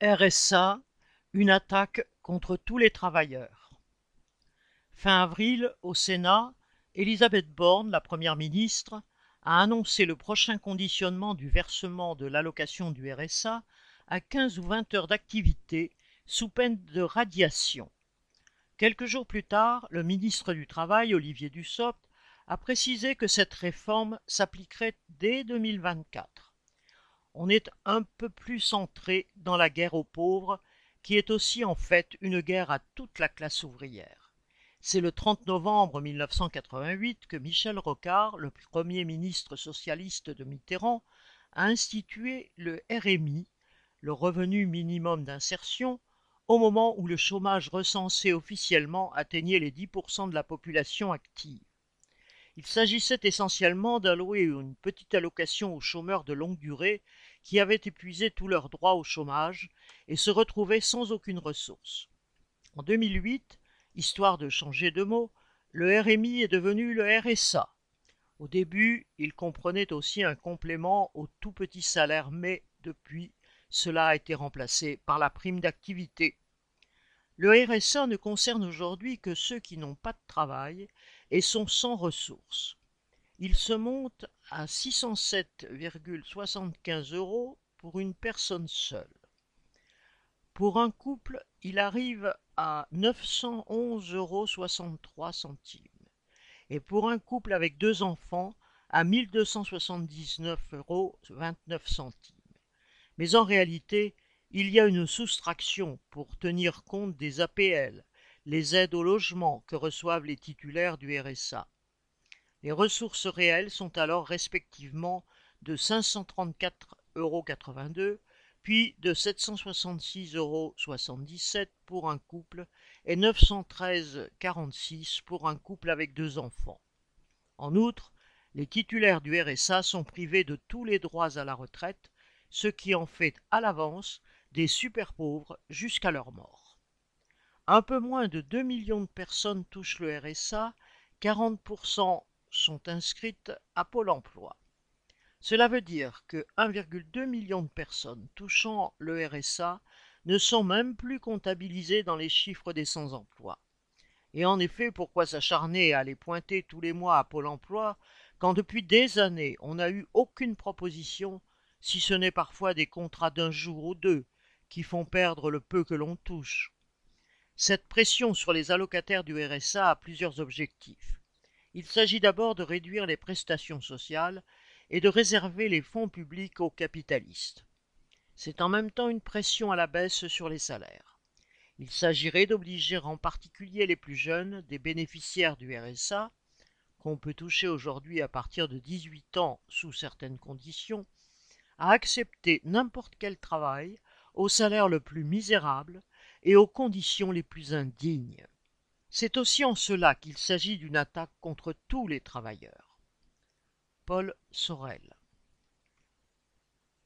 RSA, une attaque contre tous les travailleurs. Fin avril, au Sénat, Elisabeth Borne, la Première ministre, a annoncé le prochain conditionnement du versement de l'allocation du RSA à 15 ou 20 heures d'activité sous peine de radiation. Quelques jours plus tard, le ministre du Travail, Olivier Dussopt, a précisé que cette réforme s'appliquerait dès 2024 on est un peu plus centré dans la guerre aux pauvres, qui est aussi en fait une guerre à toute la classe ouvrière. C'est le 30 novembre 1988 que Michel Rocard, le premier ministre socialiste de Mitterrand, a institué le RMI, le revenu minimum d'insertion, au moment où le chômage recensé officiellement atteignait les 10% de la population active. Il s'agissait essentiellement d'allouer une petite allocation aux chômeurs de longue durée qui avaient épuisé tous leurs droits au chômage et se retrouvaient sans aucune ressource. En 2008, histoire de changer de mot, le RMI est devenu le RSA. Au début, il comprenait aussi un complément au tout petit salaire, mais depuis, cela a été remplacé par la prime d'activité. Le RSA ne concerne aujourd'hui que ceux qui n'ont pas de travail et sont sans ressources. Il se monte à 607,75 euros pour une personne seule. Pour un couple, il arrive à 911,63 euros et pour un couple avec deux enfants à 1279,29 euros. Mais en réalité, il y a une soustraction pour tenir compte des APL, les aides au logement que reçoivent les titulaires du RSA. Les ressources réelles sont alors respectivement de 534,82 euros, puis de 766,77 euros pour un couple et 913,46 pour un couple avec deux enfants. En outre, les titulaires du RSA sont privés de tous les droits à la retraite, ce qui en fait à l'avance des super pauvres jusqu'à leur mort. Un peu moins de 2 millions de personnes touchent le RSA, 40% sont inscrites à Pôle emploi. Cela veut dire que 1,2 million de personnes touchant le RSA ne sont même plus comptabilisées dans les chiffres des sans-emploi. Et en effet, pourquoi s'acharner à les pointer tous les mois à Pôle emploi quand depuis des années on n'a eu aucune proposition, si ce n'est parfois des contrats d'un jour ou deux, qui font perdre le peu que l'on touche? Cette pression sur les allocataires du RSA a plusieurs objectifs. Il s'agit d'abord de réduire les prestations sociales et de réserver les fonds publics aux capitalistes. C'est en même temps une pression à la baisse sur les salaires. Il s'agirait d'obliger en particulier les plus jeunes, des bénéficiaires du RSA, qu'on peut toucher aujourd'hui à partir de 18 ans sous certaines conditions, à accepter n'importe quel travail au salaire le plus misérable et aux conditions les plus indignes. C'est aussi en cela qu'il s'agit d'une attaque contre tous les travailleurs. Paul Sorel